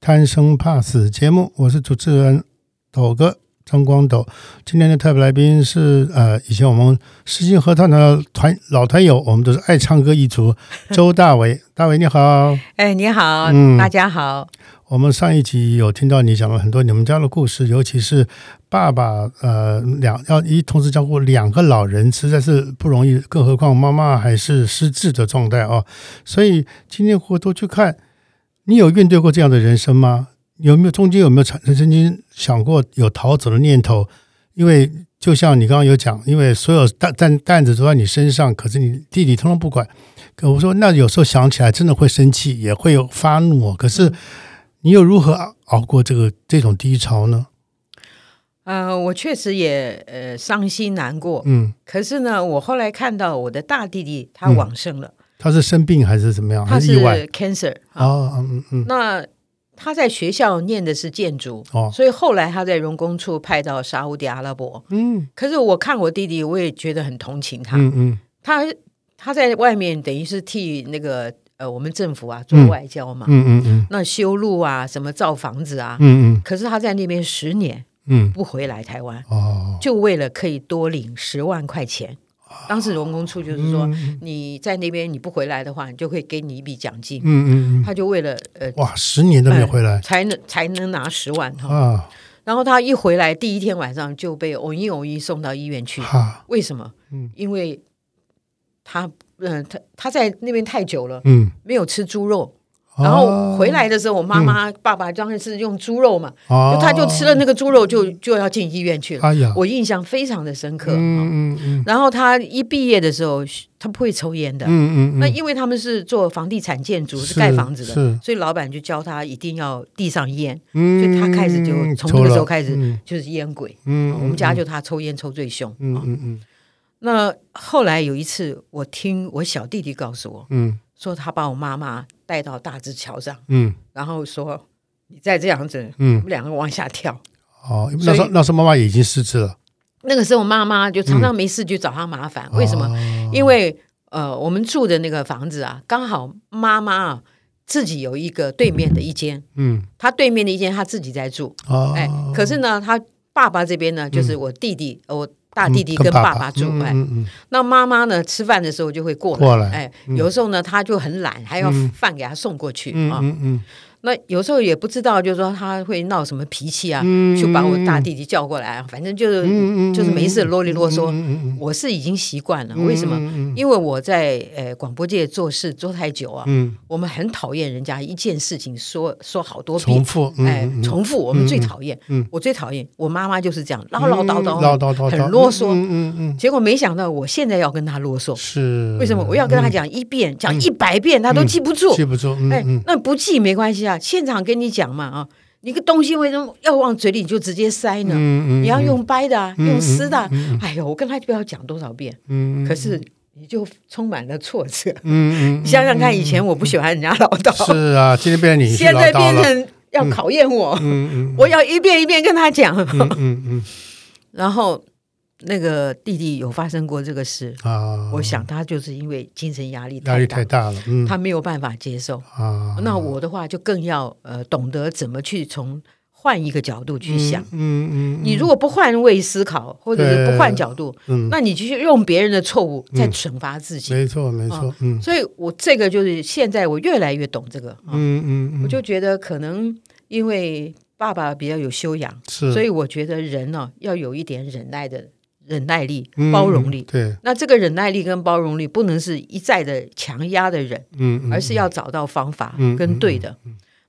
贪生怕死》节目，我是主持人斗哥张光斗。今天的特别来宾是呃，以前我们诗经合唱团的团老团友，我们都是爱唱歌一族，周大伟。大伟你好，哎，你好，嗯大家好。我们上一集有听到你讲了很多你们家的故事，尤其是爸爸呃两要一同时照顾两个老人，实在是不容易，更何况妈妈还是失智的状态哦。所以今天回头去看，你有面对过这样的人生吗？有没有中间有没有产曾经想过有逃走的念头？因为就像你刚刚有讲，因为所有担担担子都在你身上，可是你弟弟通通不管。可我说，那有时候想起来真的会生气，也会有发怒哦。可是你又如何熬熬过这个这种低潮呢？呃，我确实也呃伤心难过，嗯，可是呢，我后来看到我的大弟弟他嗯往生了，他是生病还是怎么样？他是还意外？cancer 啊。哦，嗯嗯嗯，那他在学校念的是建筑，哦，所以后来他在荣工处派到沙烏地阿拉伯。嗯可是我看我弟弟，我也觉得很同情他。嗯嗯他他在外面等于是替那个呃我们政府啊做嗯外交嘛，嗯嗯嗯那修路啊，什么造房子啊。嗯嗯可是他在那边十年嗯，不回来台湾。哦，就为了可以多领十万块钱。当时龙工处就是说，嗯你在那边你不回来的话，你就会给你一笔奖金。嗯嗯嗯，他就为了呃，哇，十年都没有回来才能才能拿十万哈。啊！然后他一回来，第一天晚上就被偶一偶一送到医院去。啊，为什么？嗯因为他嗯、他他在那边太久了，嗯，没有吃猪肉。然后回来的时候，我妈嗯。妈、爸爸当然是用猪肉嘛，哦，他就吃了那个猪肉就，就要进医院去了。哎呀，我印象非常的深刻。嗯嗯嗯。然后他一毕业的时候，他不会抽烟的。嗯嗯嗯，那因为他们是做房地产建筑，是是盖房子的，所以老板就教他一定要地上烟，嗯，所以他开始就从抽那个时候了开始嗯。就是烟鬼。嗯，我们家就他抽烟抽最凶。嗯啊嗯嗯。那后来有一次，我听我小弟弟告诉我嗯说，他把我妈妈带到大直桥上，嗯。然后说你再这样子，我嗯，们两个往下跳。哦，那时候那时候妈妈已经失智了，那个时候妈妈就常常没事就找他麻烦，为什么？哦因为呃，我们住的那个房子啊，刚好妈妈啊自己有一个对面的一间，嗯。她对面的一间她自己在住，哦，哎，可是呢，她爸爸这边呢，就是我弟弟，呃我大弟弟嗯跟跟爸爸爸住，哎，那妈妈呢吃饭的时候就会过来，哎，有的时候呢他就很懒，还要嗯。饭给他送过去嗯啊。那有时候也不知道，就是说他会闹什么脾气啊，嗯就把我大弟弟叫过来，反正就是就是没事啰里啰嗦。我是已经习惯了，为什么？嗯因为我在呃广播界做事做太久啊，嗯，我们很讨厌人家一件事情说说好多遍，重复，嗯哎，嗯。重复，我们最讨厌。嗯我最讨厌我妈妈就是这样唠唠叨叨，唠叨叨，很啰嗦。嗯嗯嗯，结果没想到我现在要跟他啰嗦，是。为什么？我要跟他讲一遍，讲一百遍，他都记不住。记不住，嗯哎嗯，那不记没关系啊，现场跟你讲嘛啊，你个东西为什么要往嘴里就直接塞呢？嗯嗯，你要用掰的啊，嗯用撕的。哎呦，我跟他不要讲多少遍，嗯，可是你就充满了挫折。你想想看，以前我不喜欢人家唠叨，是啊，今天变成你现在变成要考验我，嗯嗯。我要一遍一遍跟他讲。嗯嗯嗯。然后那个弟弟有发生过这个事，啊，我想他就是因为精神压力压力太大，了，嗯。他没有办法接受。啊，那我的话就更要呃懂得怎么去从换一个角度去想。嗯嗯，你如果不换位思考，或者是不换角度，嗯，那你就去用别人的错误在惩罚自己。没错没错，嗯。所以我这个就是现在我越来越懂这个啊，嗯嗯，我就觉得可能因为爸爸比较有修养，是，所以我觉得人呢、要有一点忍耐的忍耐力、嗯包容力。对，那这个忍耐力跟包容力不能是一再的强压的忍，嗯，而是要找到方法嗯跟对的。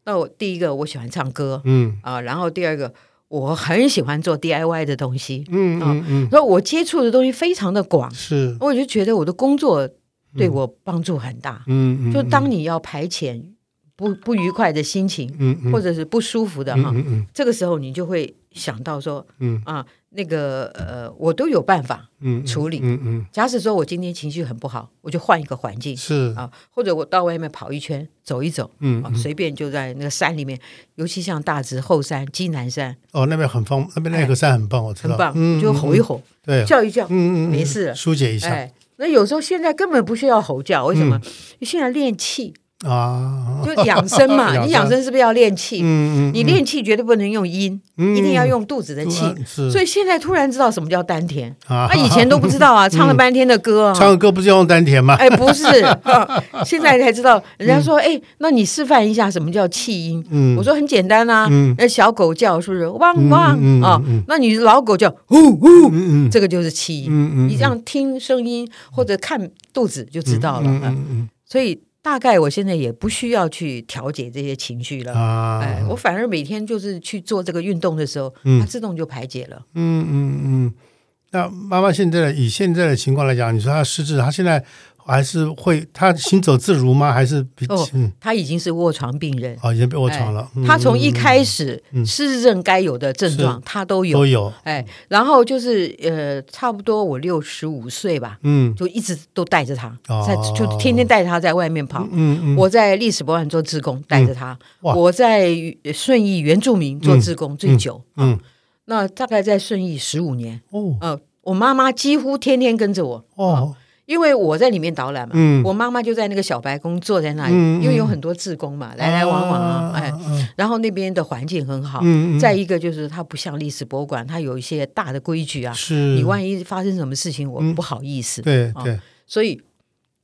那我第一个我喜欢唱歌嗯。啊，然后第二个我很喜欢做 DIY 的东西，嗯嗯嗯，所以我接触的东西非常的广，是，我就觉得我的工作对我帮助很大。嗯嗯，就当你要排遣不不愉快的心情，嗯嗯，或者是不舒服的哈，嗯嗯这个时候你就会想到说嗯。啊，那个呃，我都有办法嗯处理。嗯嗯。假使说我今天情绪很不好，我就换一个环境是。啊，或者我到外面跑一圈，走一走。嗯啊，随便就在那个山里面，尤其像大直后山、基南山，哦那边很方，那边那个山很棒，我知道，很棒，嗯就吼一吼，对，叫一叫，嗯嗯嗯没事了。疏解一下。哎，那有时候现在根本不需要吼叫，为什么？嗯。现在练气啊，就养生嘛，你养生是不是要练气？嗯嗯，你练气绝对不能用阴，嗯。一定要用肚子的气。是，所以现在突然知道什么叫丹田，啊。啊，以前都不知道啊，唱了半天的歌啊，唱歌不是要用丹田吗？哎，不是，啊 现在才知道。人家说，哎，那你示范一下什么叫气音？嗯。我说很简单啊嗯，那小狗叫是不是？汪汪啊嗯？那你老狗叫呼呼，嗯嗯。这个就是气音。嗯嗯，你这样听声音或者看肚子就知道了。嗯啊嗯。所以大概我现在也不需要去调节这些情绪了。哎，我反而每天就是去做这个运动的时候，嗯它自动就排解了。嗯嗯嗯。那妈妈现在以现在的情况来讲，你说她失智，她现在还是会，他行走自如吗？还是比哦嗯。他已经是卧床病人。哦，已经被卧床了。嗯。他从一开始嗯。失智症该有的症状，他都有。都。有，哎，然后就是呃，差不多我六十五岁吧，嗯。就一直都带着他，哦。在就天天带着他在外面跑。嗯嗯，我在历史博物馆做志工，带着他；哇。我在顺义原住民做志工最久，嗯。那大概在顺义十五年。哦。呃，我妈妈几乎天天跟着我，哦因为我在里面导览嘛。嗯我妈妈就在那个小白宫坐在那里，嗯嗯因为有很多志工嘛，来来往往啊，哎，嗯然后那边的环境很好。嗯嗯再一个就是它不像历史博物馆，它有一些大的规矩啊，是你万一发生什么事情，我嗯不好意思。啊对对所以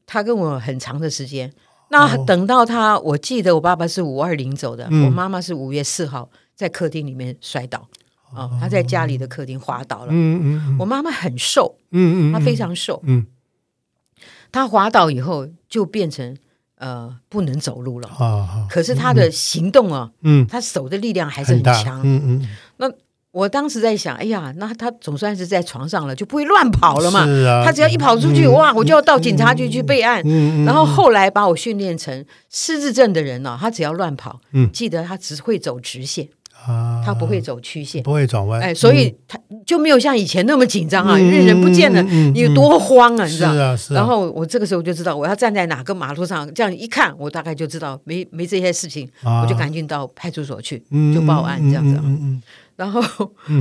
他跟我很长的时间。那等到他，我记得我爸爸是五二零走的，嗯我妈妈是五月四号在客厅里面摔倒，啊、她在家里的客厅滑倒了。嗯嗯我妈妈很瘦，嗯嗯，她非常瘦，嗯她滑倒以后就变成呃不能走路了。啊可是他的行动啊，嗯他手的力量还是很强。嗯嗯那我当时在想，哎呀，那他总算是在床上了，就不会乱跑了嘛。是啊，她只要一跑出去，嗯哇，我就要到警察局去备案。然后后来把我训练成失智症的人呢、他只要乱跑，嗯记得他只会走直线，啊，他不会走曲线。不会转弯，哎，所以他就没有像以前那么紧张啊，嗯因为人不见了，你有多慌啊，你知道？啊是啊，然后我这个时候就知道我要站在哪个马路上，这样一看，我大概就知道没没这些事情，啊我就赶紧到派出所去，嗯就报案这样子啊。嗯嗯然后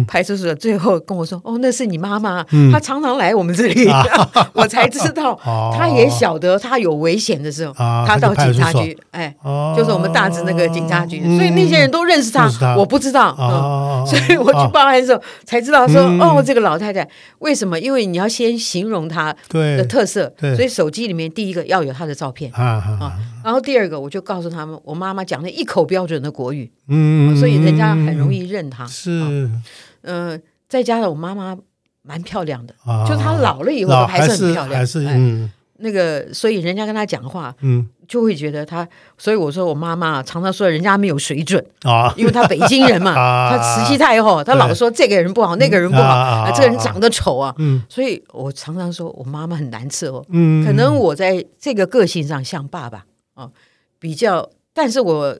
派出所最后跟我说：“哦，那是你妈妈，嗯。她常常来我们这里。我才知道，哦。她也晓得她有危险的时候，啊她到警察局，哎，哦。就是我们大直那个警察局，嗯所以那些人都认识她我不知道。所以我去报案的时候才知道说，嗯。哦，这个老太太为什么？因为你要先形容她的特色，所以手机里面第一个要有她的照片然后第二个我就告诉他们，我妈妈讲的一口标准的国语，嗯，所以人家很容易认她。是。嗯，再加上我妈妈蛮漂亮的，啊，就她老了以后还是很漂亮，还是哎。嗯。那个，所以人家跟她讲话嗯。就会觉得她，所以我说我妈妈常常说人家没有水准，啊，因为她北京人嘛，啊。她慈禧太后，她老说这个人不好，那个人不好，啊，这个人长得丑啊，嗯。所以我常常说我妈妈很难伺候，嗯，可能我在这个个性上像爸爸啊，比较，但是我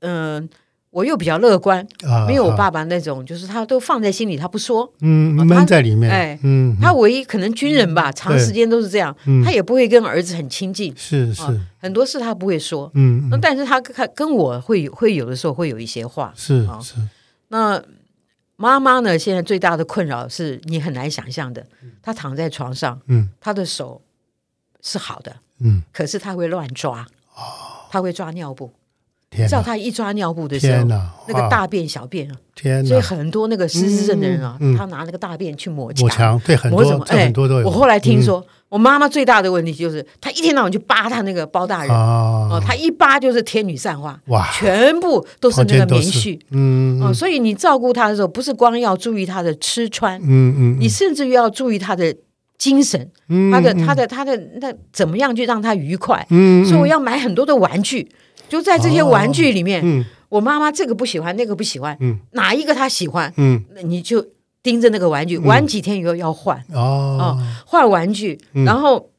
嗯。我又比较乐观，啊没有我爸爸那种，就是他都放在心里，他不说。嗯啊闷在里面，哎嗯，他唯一可能军人吧，长时间都是这样，嗯。他也不会跟儿子很亲近，是是。啊很多事他不会说。嗯那但是他跟跟我会会有的时候会有一些话。啊。是。是那妈妈呢？现在最大的困扰是你很难想象的，她躺在床上，嗯。她的手是好的，嗯，可是她会乱抓，她会抓尿布。天哪。照她一抓尿布的时候，天哪，那个大便小便啊，天，所以很多那个失智症的人啊，嗯嗯。他拿那个大便去抹抹墙对很多抹什么？哎很多都有，我后来听说，我妈妈最大的问题就是，她一天到晚就扒她那个包大人，啊。哦，她一扒就是天女散花，哇。全部都是那个棉絮。嗯哦，所以你照顾她的时候，不是光要注意她的吃穿，嗯嗯你甚至于要注意她的精神，嗯她的她的她的那怎么样去让她愉快。嗯。所以我要买很多的玩具，就在这些玩具里面，嗯。我妈妈这个不喜欢，那个不喜欢，嗯。哪一个她喜欢，嗯。那你就盯着那个玩具，玩几天以后要换。哦。换玩具，然后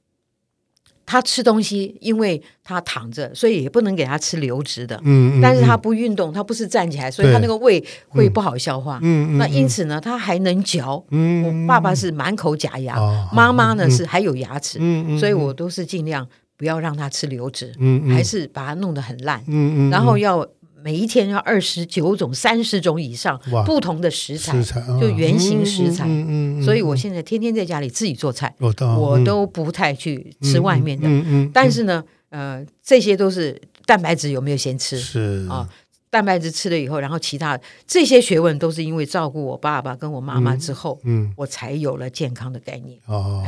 她吃东西，因为她躺着，所以也不能给她吃流质的。嗯嗯，但是她不运动，她不是站起来，所以她那个胃会不好消化。那因此呢，她还能嚼。嗯，我爸爸是满口假牙，哦妈妈呢是还有牙齿，所以我都是尽量不要让他吃流质，嗯嗯还是把它弄得很烂。嗯嗯，然后要每一天要二十九种、三十种以上不同的食材食，材就原形食材嗯嗯嗯，所以我现在天天在家里自己做菜，我都我都不太去吃外面的。嗯嗯，但是呢，呃，这些都是蛋白质有没有先吃是啊？蛋白质吃了以后，然后其他这些学问都是因为照顾我爸爸跟我妈妈之后，嗯我才有了健康的概念。哦，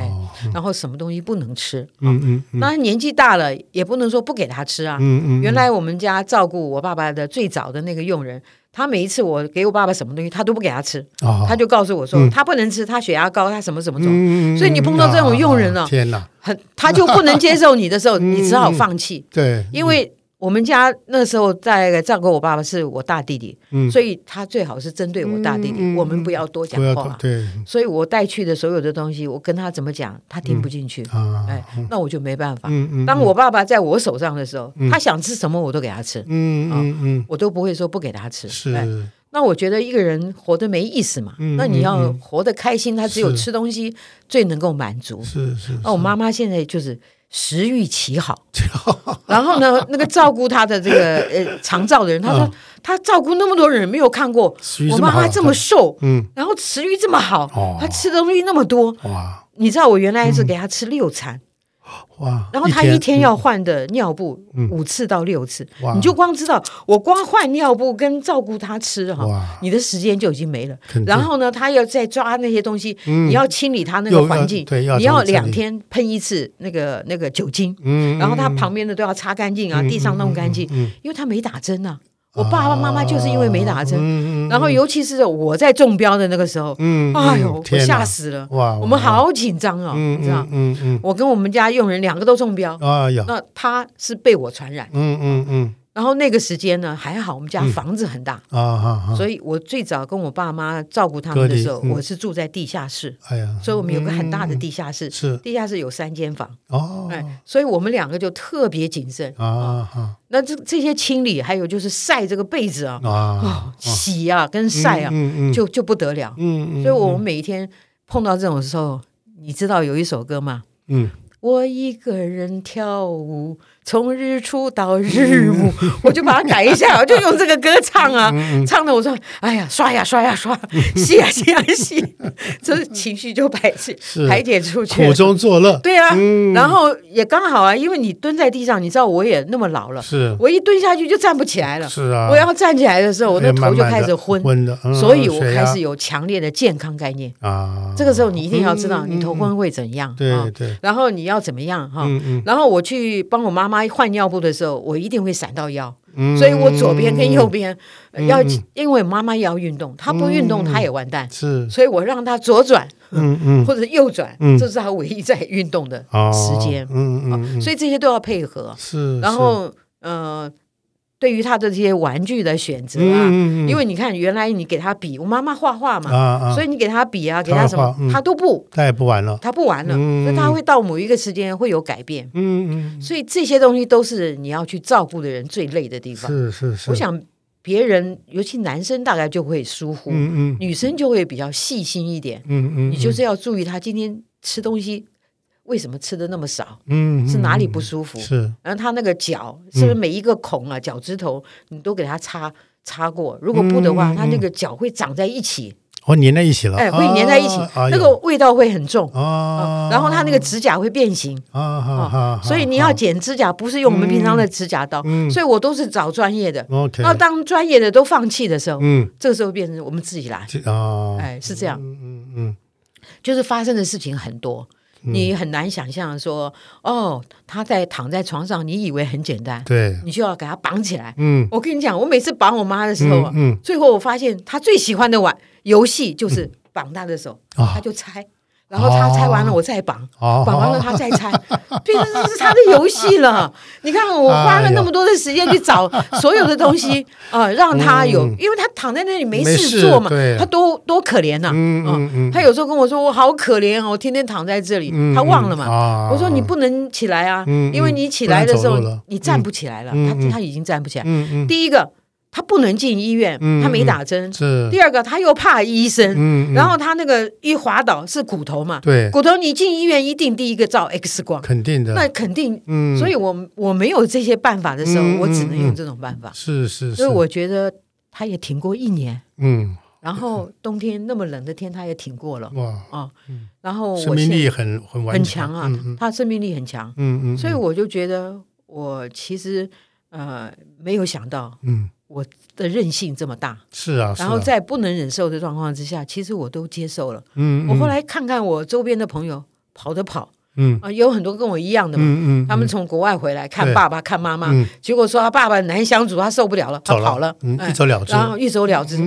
然后什么东西不能吃？啊嗯嗯嗯那年纪大了也不能说不给他吃啊。嗯嗯，原来我们家照顾我爸爸的最早的那个佣人，他每一次我给我爸爸什么东西，他都不给他吃，哦他就告诉我说、他不能吃，他血压高，他什么什么种，嗯，所以你碰到这种佣人呢天哪，很他就不能接受你的时候，你只好放弃，对，因为。我们家那时候在照顾我爸爸是我大弟弟，嗯。所以他最好是针对我大弟弟，我们不要多讲话。对。所以我带去的所有的东西，我跟他怎么讲，他听不进去。啊，哎，那我就没办法。当我爸爸在我手上的时候，他想吃什么我都给他吃，嗯嗯嗯。我都不会说不给他吃。是。哎。那我觉得一个人活得没意思嘛，嗯那你要活得开心，他只有吃东西最能够满足。是是，那我妈妈现在就是食欲奇好，然后呢，那个照顾他的这个呃长照的人，他说他照顾那么多人，没有看过我妈妈这么瘦，嗯。然后食欲这么好哦，她吃的东西那么多。哇。你知道我原来是给他吃六餐，哇，然后他一天要换的尿布嗯。五次到六次，哇。你就光知道我光换尿布跟照顾他吃哈，你的时间就已经没了。然后呢，他要再抓那些东西，嗯。你要清理他那个环境，对要你要两天喷一次那个那个酒精，嗯，然后他旁边的都要擦干净啊，嗯地上弄干净，嗯，因为他没打针啊。我爸爸妈妈就是因为没打针，嗯嗯然后尤其是我在中标的那个时候，嗯，哎呦，我吓死了，哇，我们好紧张哦，嗯你知道嗯。嗯嗯我跟我们家佣人两个都中标，哎呀，那他是被我传染。嗯嗯嗯然后那个时间呢，还好我们家房子很大，啊所以我最早跟我爸妈照顾他们的时候，嗯。我是住在地下室，哎呀，所以我们有个很大的地下室，是。地下室有三间房，哦。哎，所以我们两个就特别谨慎。啊哈。那这这些清理，还有就是晒这个被子啊，啊哦，洗啊跟晒啊，就就不得了。嗯嗯，所以我们每一天碰到这种时候，你知道有一首歌吗？嗯。我一个人跳舞，从日出到日暮，我就把它改一下，我就用这个歌唱啊，唱的我说，哎呀，刷呀刷呀刷，洗呀洗呀洗，这情绪就排解排解出去。苦。中作乐，对啊，嗯。然后也刚好啊，因为你蹲在地上，你知道我也那么老了，是。我一蹲下去就站不起来了。是啊，我要站起来的时候，我的哎头就开始昏，昏的，嗯所以我开始有强烈的健康概念。啊，这个时候你一定要知道，嗯你头昏会怎样，对啊对，然后你要怎么样哈。然后我去帮我妈妈换尿布的时候，我一定会闪到腰，嗯，所以我左边跟右边呃要嗯，因为妈妈也要运动，她不运动她也完蛋，是，所以我让她左转嗯嗯，或者右转嗯，这是她唯一在运动的哦时间，嗯嗯嗯，所以这些都要配合。是，然后呃，对于他的这些玩具的选择因为你看原来你给他笔，我妈妈画画嘛，所以你给他笔啊，给她她什么他都不，他也不玩了，他不玩了，嗯。所以她会到某一个时间会有改变。嗯嗯，所以这些东西都是你要去照顾的人最累的地方。是是是，我想别人，尤其男生大概就会疏忽，嗯嗯。女生就会比较细心一点。嗯嗯，你就是要注意他今天吃东西为什么吃的那么少，嗯是哪里不舒服，是。然后他那个脚是不是每一个孔啊、脚趾头你都给他擦擦过？如果不的话，嗯他那个脚会长在一起，哦粘在一起了，哎，会粘在一起，啊那个味道会很重。啊，然后他那个指甲会变形，啊所以你要剪指甲，不是用我们平常的指甲刀，嗯。所以我都是找专业的。OK，那当专业的都放弃的时候，嗯。这个时候变成我们自己来，啊，哎，是这样，嗯嗯嗯。就是发生的事情很多，你很难想象说，哦，他在躺在床上，你以为很简单，对，你就要给他绑起来。嗯。我跟你讲，我每次绑我妈的时候啊，嗯最后我发现他最喜欢的玩游戏就是绑她的手，啊。她就猜。然后他哦拆完了我再绑，哦，绑完了他再拆，对，这是他的游戏了。你看我花了那么多的时间去找所有的东西 啊、让他有，嗯。因为他躺在那里没没事事做嘛，他多多可怜呐、嗯嗯嗯，他有时候跟我说：“我好可怜哦，我天天躺在这里。嗯他忘了嘛？啊。我说：“你不能起来啊，因为你起来的时候你站不起来了。他他已经站不起来。嗯嗯。第一个，他不能进医院，嗯他没打针；是，第二个，他又怕医生，嗯，嗯。然后他那个一滑倒是骨头嘛，对，骨头你进医院一定第一个照 X 光，肯定的，那肯定。嗯，所以我我没有这些办法的时候，嗯我只能用这种办法。是是是，所以我觉得他也挺过一年，嗯。然后冬天那么冷的天他也挺过了。哇，啊。然后我生命力很很很强强啊他生命力很强，嗯嗯，所以我就觉得我其实呃没有想到嗯我的韧性这么大，是啊，然后在不能忍受的状况之下，其实我都接受了。嗯，我后嗯来看看我周边的朋友跑的跑嗯。啊，有很多跟我一样的嘛。嗯嗯，他们从国外回来看爸爸看妈妈，嗯。结果说他爸爸难相处，他受不了了，他跑了，嗯，哎一走了之，然后一走了之。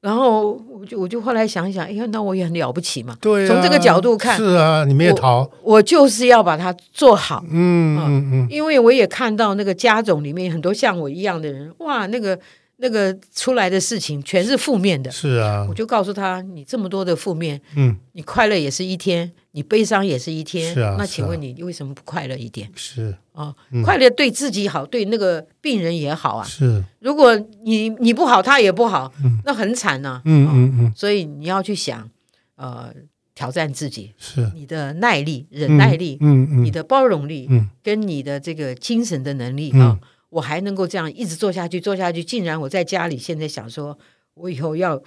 然后我就我就后来想一想，哎呀，那我也很了不起嘛。对啊，从这个角度看是啊，你没有逃，我就是要把它做好，嗯嗯嗯，因为我也看到那个家种里面很多像我一样的人，哇，那个那个出来的事情全是负面的。是啊。我，就告诉他，你这么多的负面，嗯。你快乐也是一天，你悲伤也是一天。是啊那请问你为什么不快乐一点？是。啊、嗯。快乐对自己好，对那个病人也好啊。是，如果你你不好，他也不好，那很惨呐、嗯嗯嗯。所以你要去想，呃，挑战自己，是，你的耐力、忍耐力，嗯嗯。你的包容力，嗯。跟你的这个精神的能力嗯。啊，我还能够这样一直做下去，做下去。竟然我在家里现在想说，我以后要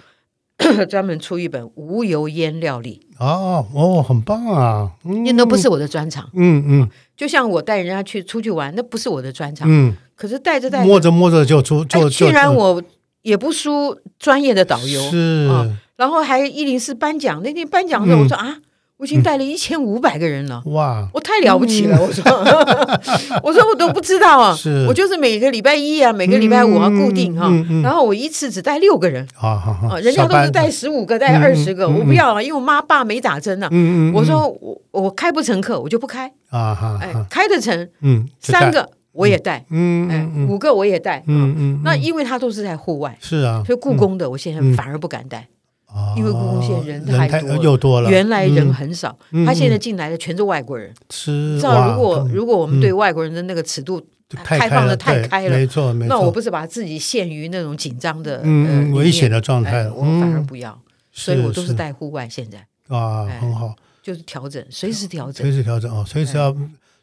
专门出一本无油烟料理，哦哦，很棒啊，嗯那都不是我的专长。嗯嗯就像我带人家去出去玩，那不是我的专长。嗯，可是带着带着，摸着摸着就出哎就就竟然我也不输专业的导游，是啊然后还一零四颁奖。那天颁奖的时候，嗯我说啊，我已经带了一千五百个人了。哇，我太了不起了！我说，我说我都不知道啊，我就是每个礼拜一啊，每个礼拜五啊嗯固定哈、嗯嗯然后我一次只带六个人。啊，，人家都是带十五个、带嗯二十个，嗯我不要啊，因为我妈爸没打针啊。嗯嗯，嗯。我说我我开不成课，我就不开，啊哈哎，，开得成嗯，三个我也带，哎嗯。五个我也带。嗯嗯，那嗯因为他都是在户外，是啊，所以故宫的我现嗯。在反而不敢带，哦因为故宫现在人人太多了又多了，原来人嗯。很少，嗯。他现在进来的全是外国人。是知道如果如果我们对外国人的那个尺度太开放的太开了没错没错，那我不是把自己陷于那种紧张的嗯呃危险的状态哎，我反而嗯。不要，所以我都是带户外，现在啊，哎很好，就是调整，随时调整随。时调整哦，随时要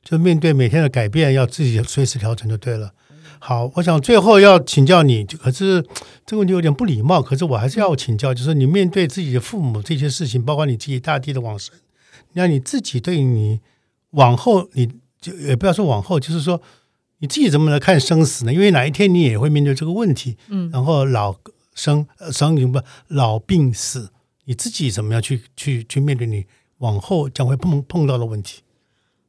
就面对每天的改变，要自己随时调整就对了。好，我想最后要请教你，可是这个问题有点不礼貌，可是我还是要请教，就是你面对自己的父母这些事情，包括你自己大地的往生，那你自己对你往后，你就也不要说往后，就是说你自己怎么来看生死呢？因为哪一天你也会面对这个问题，嗯，然后老生呃生不老病死，你自己怎么样去去去面对你往后将会碰碰到的问题？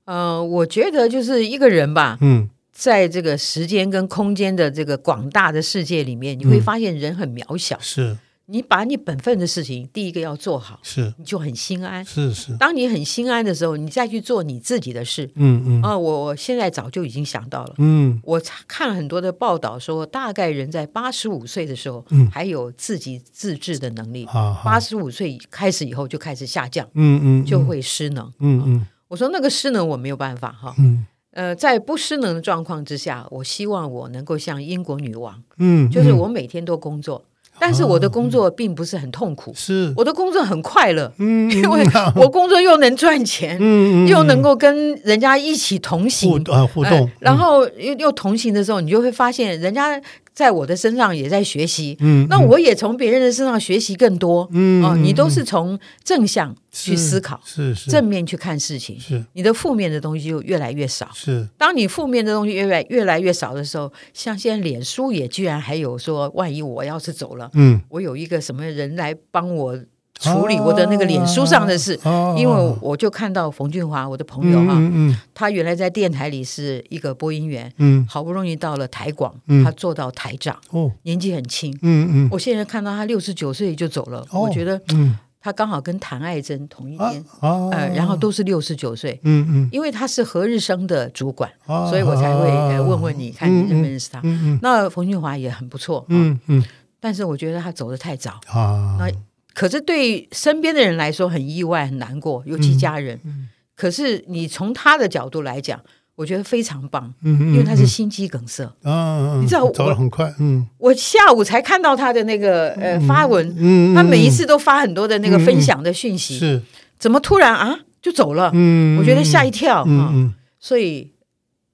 呃，我觉得就是一个人吧，嗯在这个时间跟空间的这个广大的世界里面，你会嗯发现人很渺小。是你把你本分的事情第一个要做好，是你就很心安。是是，当你很心安的时候，你再去做你自己的事。嗯嗯啊、我我现在早就已经想到了。嗯我看了很多的报道说，大概人在八十五岁的时候，嗯还有自己自制的能力。八十五岁开始以后就开始下降，嗯嗯就会失能。嗯嗯我说那个失能我没有办法哈，嗯呃，在不失能的状况之下，我希望我能够像英国女王，嗯，就是我每天都工作，但是我的工作并不是很痛苦，是我的工作很快乐，嗯，因为我工作又能赚钱，嗯嗯又能够跟人家一起同行互，啊互哎动，然后又又同行的时候，你就会发现人家在我的身上也在学习，嗯，那我也从别人的身上学习更多。嗯哦，你都是从正向去思考，是是正面去看事情，是。你的负面的东西就越来越少。是。当你负面的东西越来越来越少的时候，像现在脸书也居然还有说，万一我要是走了，嗯。我有一个什么人来帮我处理我的那个脸书上的事。哦因为我就看到冯俊华，我的朋友哈、嗯嗯他原来在电台里是一个播音员，嗯。好不容易到了台广，嗯。他做到台长，哦。年纪很轻。嗯嗯。我现在看到他六十九岁就走了，哦我觉得嗯。他刚好跟谭爱珍同一啊天，啊，呃，然后都是六十九岁，嗯嗯，因为他是何日生的主管，啊所以我才会呃问问你，看你认不认识他。嗯嗯。那冯俊华也很不错，嗯嗯。但是我觉得他走的太早。啊，那可是对身边的人来说很意外、很难过，尤其家人。嗯。可是你从他的角度来讲，我觉得非常棒，嗯嗯，因为他是心肌梗塞。啊，你知道我走得很快，嗯。我下午才看到他的那个呃发文，嗯，他每一次都发很多的那个分享的讯息，是，怎么突然啊就走了？嗯，我觉得吓一跳嗯。所以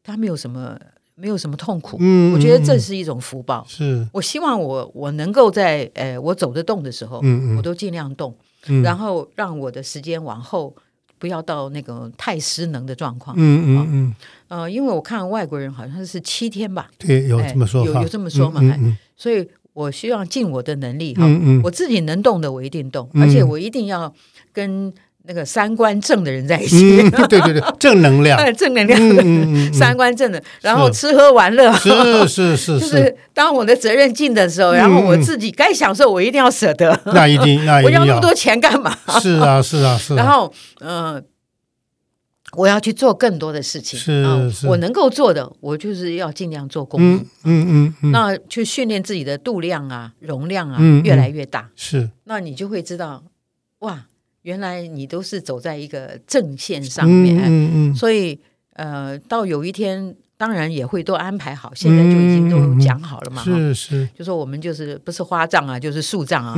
他没有什么没有什么痛苦，嗯，我觉得这是一种福报。是，我希望我我能够在呃我走得动的时候，嗯嗯。我都尽量动，嗯。然后让我的时间往后不要到那个太失能的状况。嗯嗯嗯，呃，因为我看外国人好像是七天吧，对，有哎这么说法，有有这么说嘛哎嗯嗯。所以我希望尽我的能力哈，我自己能动的我一定动，嗯。而且我一定要跟那个三观正的人在一起，嗯，对对对，正能量，正能量的、嗯嗯嗯嗯三观正的，然后吃喝玩乐。是是是，就是是当我的责任尽的时候，然后我自己该享受，我一定要舍得。那一定那一定我要那么多钱干嘛？是啊是啊是啊，然后，呃，我要去做更多的事情。是啊是我能够做的，我就是要尽量做公益。嗯嗯嗯嗯，那去训练自己的度量啊、容量啊，嗯嗯越来越大。是那你就会知道，哇，原来你都是走在一个正线上面。哎嗯嗯所以，呃，到有一天，当然也会都安排好，现在就已经都讲好了嘛。是是，就说我们就是不是花账啊，就是树账啊。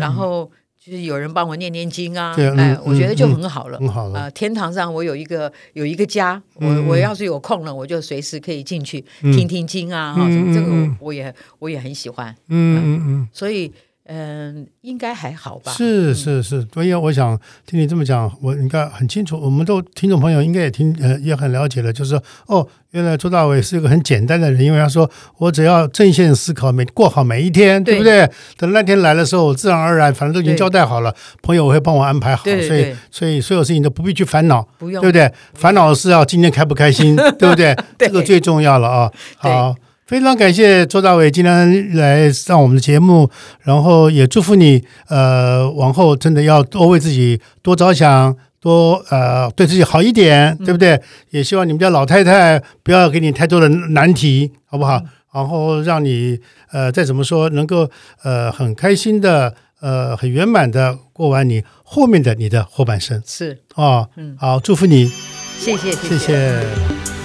然后就是有人帮我念念经啊，嗯哎嗯，我觉得就嗯很好了。很好了啊，天堂上我有一个有一个家，我嗯我要是有空了，我就随时可以进去嗯听听经啊，哈，嗯什么这个我也我也很喜欢，嗯嗯嗯。所以嗯，应该还好吧？是是是，所以我想听你这么讲，我应该很清楚，我们都听众朋友应该也听呃也很了解了，就是说哦，原来周大伟是一个很简单的人，因为他说我只要正线思考，每过好每一天，对对不对？等那天来的时候，我自然而然反正都已经交代好了，朋友会帮我安排好，所以所以所有事情都不必去烦恼，不用对不对？烦恼的是要今天开不开心，对不对？对这个最重要了啊！好。非常感谢周大伟今天来上我们的节目，然后也祝福你，呃，往后真的要多为自己多着想，多呃对自己好一点，对不对？也希望你们家老太太不要给你太多的难题，好不好？然后让你呃再怎么说能够呃很开心的呃很圆满的过完你后面的你的后半生是，哦。嗯好，祝福你，谢谢谢谢。好，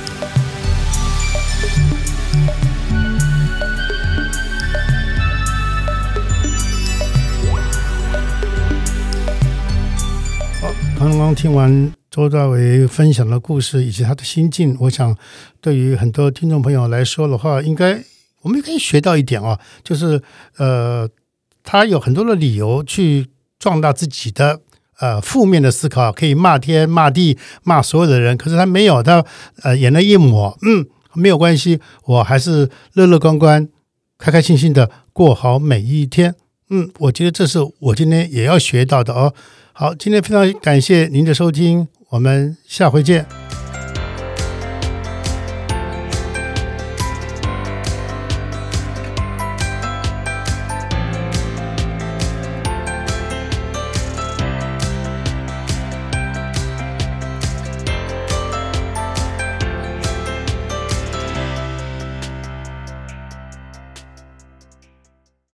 刚刚听完周大为分享的故事以及他的心境，我想对于很多听众朋友来说的话，应该我们也可以学到一点啊，就是呃，他有很多的理由去壮大自己的呃负面的思考，可以骂天骂地骂所有的人，可是他没有，他呃眼泪一抹，嗯，没有关系，我还是乐乐观观、开开心心的过好每一天。嗯，我觉得这是我今天也要学到的哦。好，今天非常感谢您的收听，我们下回见。